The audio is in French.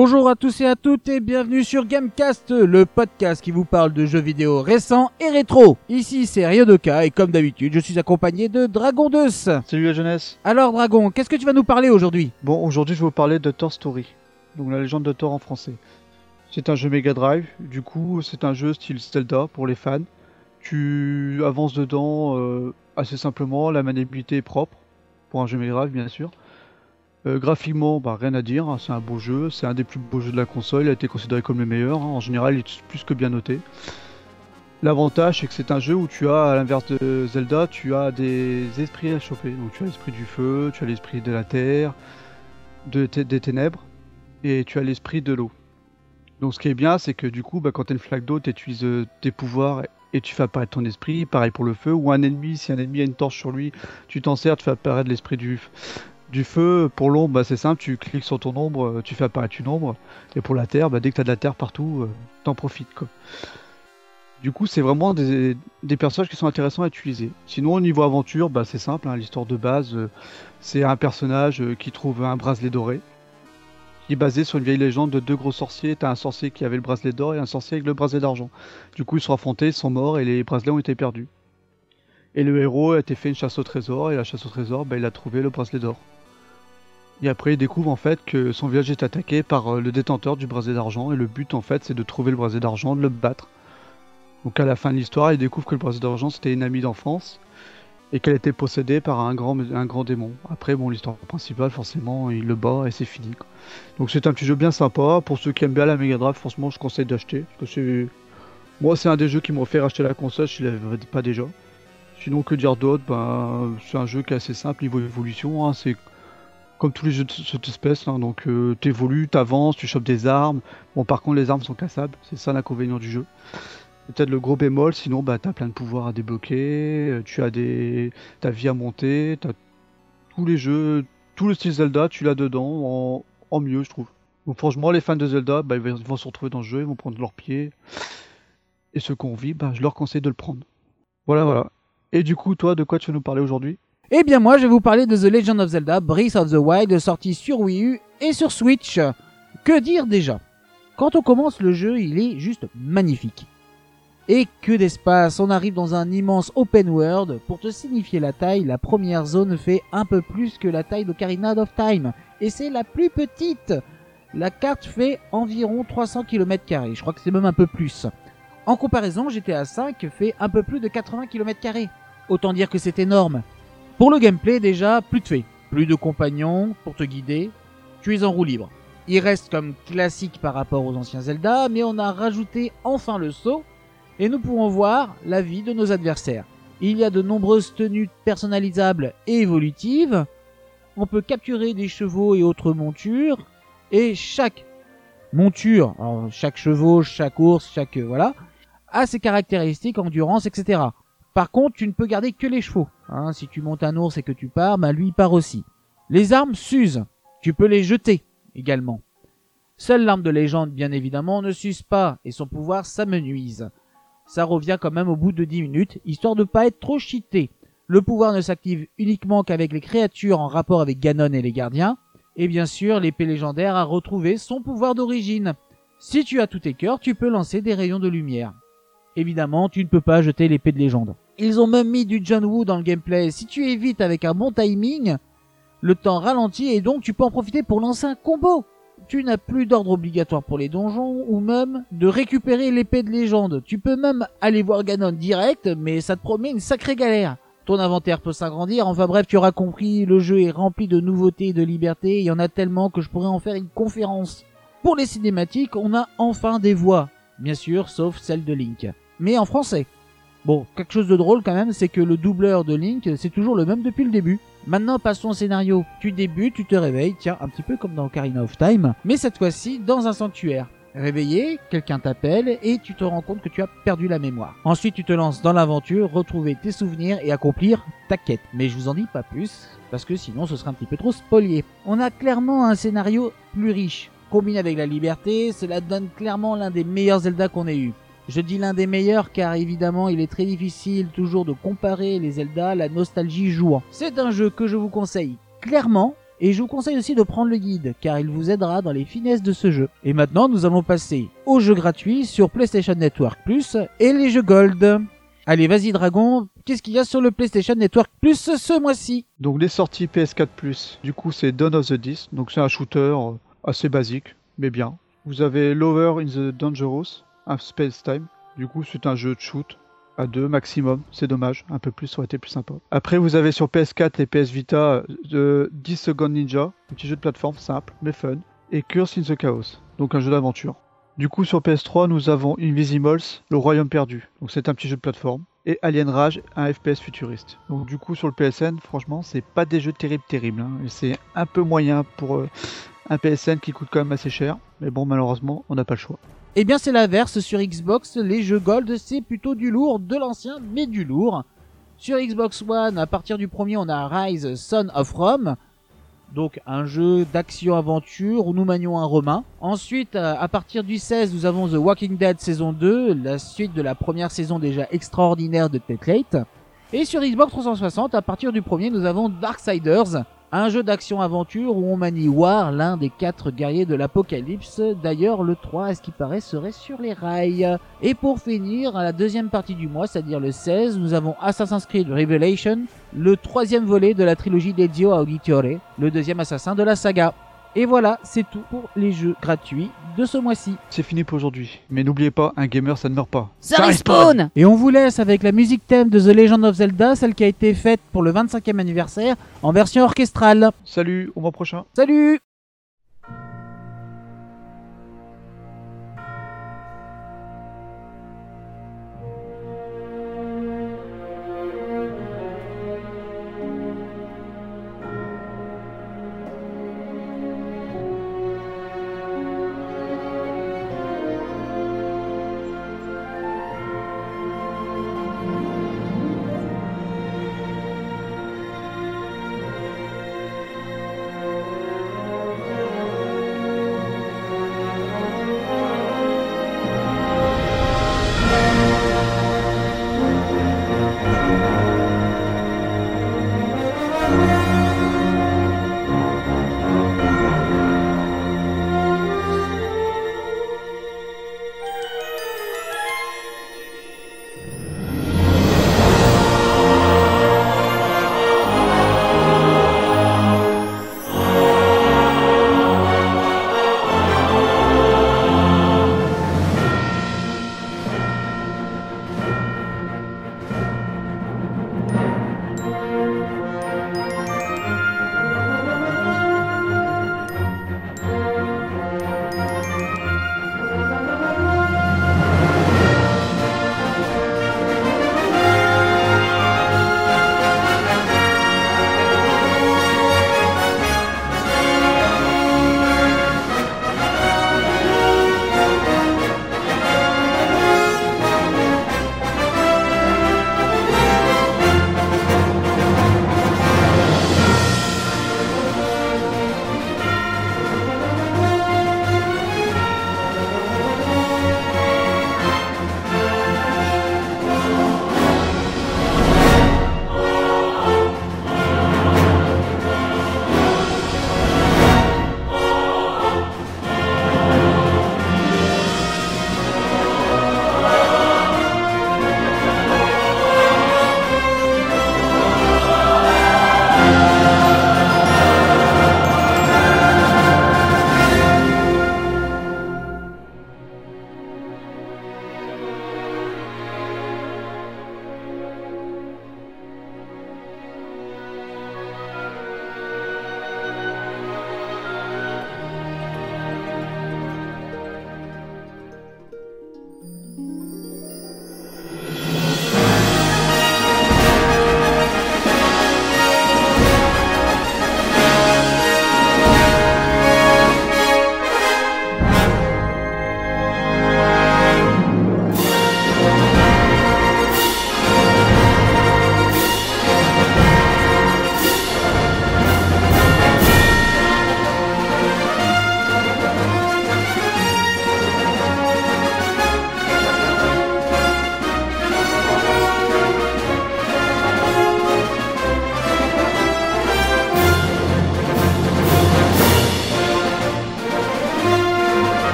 Bonjour à tous et à toutes et bienvenue sur Gamecast, le podcast qui vous parle de jeux vidéo récents et rétro. Ici c'est Ryodoka et comme d'habitude je suis accompagné de Dragon 2. Salut la jeunesse. Alors Dragon, qu'est-ce que tu vas nous parler aujourd'hui? Bon, aujourd'hui je vais vous parler de Thor Story, donc la légende de Thor en français. C'est un jeu Mega Drive, du coup c'est un jeu style Zelda pour les fans. Tu avances dedans euh, assez simplement, la maniabilité est propre, pour un jeu Mega Drive bien sûr. Euh, graphiquement, bah, rien à dire, hein, c'est un beau jeu, c'est un des plus beaux jeux de la console, il a été considéré comme le meilleur, hein. en général il est plus que bien noté. L'avantage c'est que c'est un jeu où tu as, à l'inverse de Zelda, tu as des esprits à choper. Donc tu as l'esprit du feu, tu as l'esprit de la terre, de des ténèbres, et tu as l'esprit de l'eau. Donc ce qui est bien, c'est que du coup, bah, quand tu as une flaque d'eau, tu utilises euh, tes pouvoirs et tu fais apparaître ton esprit. Pareil pour le feu, ou un ennemi, si un ennemi a une torche sur lui, tu t'en sers, tu fais apparaître l'esprit du, du feu. Pour l'ombre, bah, c'est simple, tu cliques sur ton ombre, euh, tu fais apparaître une ombre. Et pour la terre, bah, dès que tu as de la terre partout, euh, t'en profites. Du coup, c'est vraiment des, des, personnages qui sont intéressants à utiliser. Sinon, au niveau aventure, bah, c'est simple, hein, l'histoire de base, euh, c'est un personnage qui trouve un bracelet doré qui est basé sur une vieille légende de deux gros sorciers. T'as un sorcier qui avait le bracelet d'or et un sorcier avec le bracelet d'argent. Du coup, ils sont affrontés, ils sont morts et les bracelets ont été perdus. Et le héros a été fait une chasse au trésor et la chasse au trésor, bah, il a trouvé le bracelet d'or. Et après, il découvre en fait que son village est attaqué par euh, le détenteur du bracelet d'argent et le but en fait, c'est de trouver le bracelet d'argent, de le battre. Donc à la fin de l'histoire, il découvre que le bracelet d'argent c'était une amie d'enfance et qu'elle était possédée par un grand, un grand démon. Après, bon, l'histoire principale, forcément, il le bat et c'est fini. Donc c'est un petit jeu bien sympa. Pour ceux qui aiment bien la Mega Drive, franchement, je conseille d'acheter. Parce que c'est... Moi, c'est un des jeux qui m'ont fait racheter la console si je l'avais pas déjà. Sinon, que dire d'autre? Ben, C'est un jeu qui est assez simple niveau évolution. Hein. C'est comme tous les jeux de cette espèce. Hein. Donc, euh, t'évolues, t'avances, tu chopes des armes. Bon, par contre, les armes sont cassables. C'est ça l'inconvénient du jeu peut-être le gros bémol, sinon bah t'as plein de pouvoirs à débloquer, euh, tu as des ta vie à monter, t'as tous les jeux, tout le style Zelda, tu l'as dedans en, mieux je trouve. Donc franchement les fans de Zelda, bah, ils vont se retrouver dans ce jeu, ils vont prendre leur pied. Et ceux qui ont envie, bah, je leur conseille de le prendre. Voilà voilà. Et du coup toi de quoi tu veux nous parler aujourd'hui? Eh bien moi je vais vous parler de The Legend of Zelda Breath of the Wild sorti sur Wii U et sur Switch. Que dire déjà? Quand on commence le jeu, il est juste magnifique. Et que d'espace On arrive dans un immense open world. Pour te signifier la taille, la première zone fait un peu plus que la taille de Carina of Time. Et c'est la plus petite La carte fait environ 300 km. Je crois que c'est même un peu plus. En comparaison, GTA 5 fait un peu plus de 80 km. Autant dire que c'est énorme. Pour le gameplay déjà, plus de fait. Plus de compagnons pour te guider. Tu es en roue libre. Il reste comme classique par rapport aux anciens Zelda, mais on a rajouté enfin le saut et nous pouvons voir la vie de nos adversaires. Il y a de nombreuses tenues personnalisables et évolutives. On peut capturer des chevaux et autres montures. Et chaque monture, chaque chevaux, chaque ours, chaque euh, voilà, a ses caractéristiques, endurance, etc. Par contre, tu ne peux garder que les chevaux. Hein. si tu montes un ours et que tu pars, bah lui il part aussi. Les armes s'usent. Tu peux les jeter également. Seule l'arme de légende, bien évidemment, ne s'use pas et son pouvoir s'amenuise ça revient quand même au bout de 10 minutes, histoire de pas être trop cheaté. Le pouvoir ne s'active uniquement qu'avec les créatures en rapport avec Ganon et les gardiens. Et bien sûr, l'épée légendaire a retrouvé son pouvoir d'origine. Si tu as tous tes cœurs, tu peux lancer des rayons de lumière. Évidemment, tu ne peux pas jeter l'épée de légende. Ils ont même mis du John Woo dans le gameplay. Si tu évites avec un bon timing, le temps ralentit et donc tu peux en profiter pour lancer un combo tu n'as plus d'ordre obligatoire pour les donjons ou même de récupérer l'épée de légende. Tu peux même aller voir Ganon direct, mais ça te promet une sacrée galère. Ton inventaire peut s'agrandir, enfin bref, tu auras compris, le jeu est rempli de nouveautés et de libertés, il y en a tellement que je pourrais en faire une conférence. Pour les cinématiques, on a enfin des voix, bien sûr, sauf celle de Link, mais en français. Bon, quelque chose de drôle quand même, c'est que le doubleur de Link, c'est toujours le même depuis le début. Maintenant, passons au scénario. Tu débutes, tu te réveilles, tiens, un petit peu comme dans Ocarina of Time, mais cette fois-ci dans un sanctuaire. Réveillé, quelqu'un t'appelle et tu te rends compte que tu as perdu la mémoire. Ensuite, tu te lances dans l'aventure, retrouver tes souvenirs et accomplir ta quête. Mais je vous en dis pas plus, parce que sinon ce serait un petit peu trop spolié. On a clairement un scénario plus riche. Combiné avec la liberté, cela donne clairement l'un des meilleurs Zelda qu'on ait eu. Je dis l'un des meilleurs car évidemment il est très difficile toujours de comparer les Zelda, la nostalgie jouant. C'est un jeu que je vous conseille clairement Et je vous conseille aussi de prendre le guide, car il vous aidera dans les finesses de ce jeu. Et maintenant, nous allons passer aux jeux gratuits sur PlayStation Network Plus et les jeux Gold. Allez, vas-y Dragon, qu'est-ce qu'il y a sur le PlayStation Network Plus ce mois-ci? Donc les sorties PS4 du coup c'est Dawn of the Disc, donc c'est un shooter euh, assez basique, mais bien. Vous avez Lover in the Dangerous, un Space Time, du coup c'est un jeu de shoot à deux maximum, c'est dommage, un peu plus ça aurait été plus sympa. Après vous avez sur PS4 et PS Vita de 10 Second Ninja, un petit jeu de plateforme simple mais fun, et Curse in the Chaos, donc un jeu d'aventure. Du coup, sur PS3, nous avons Invisimals, Le Royaume Perdu. Donc, c'est un petit jeu de plateforme. Et Alien Rage, un FPS futuriste. Donc, du coup, sur le PSN, franchement, c'est pas des jeux terribles, terribles. Hein. C'est un peu moyen pour euh, un PSN qui coûte quand même assez cher. Mais bon, malheureusement, on n'a pas le choix. Eh bien, c'est l'inverse. Sur Xbox, les jeux Gold, c'est plutôt du lourd, de l'ancien, mais du lourd. Sur Xbox One, à partir du premier, on a Rise Son of Rome donc un jeu d'action-aventure où nous manions un romain. Ensuite, euh, à partir du 16, nous avons The Walking Dead saison 2, la suite de la première saison déjà extraordinaire de Late. Et sur Xbox 360, à partir du premier, nous avons Darksiders, un jeu d'action-aventure où on manie War, l'un des quatre guerriers de l'apocalypse. D'ailleurs, le 3, à ce qui paraît, serait sur les rails. Et pour finir, à la deuxième partie du mois, c'est-à-dire le 16, nous avons Assassin's Creed Revelation, le troisième volet de la trilogie d'Ezio Auditore, le deuxième assassin de la saga. Et voilà, c'est tout pour les jeux gratuits de ce mois-ci. C'est fini pour aujourd'hui. Mais n'oubliez pas, un gamer ça ne meurt pas. Ça, respawn Et on vous laisse avec la musique thème de The Legend of Zelda, celle qui a été faite pour le 25e anniversaire en version orchestrale. Salut, au mois prochain. Salut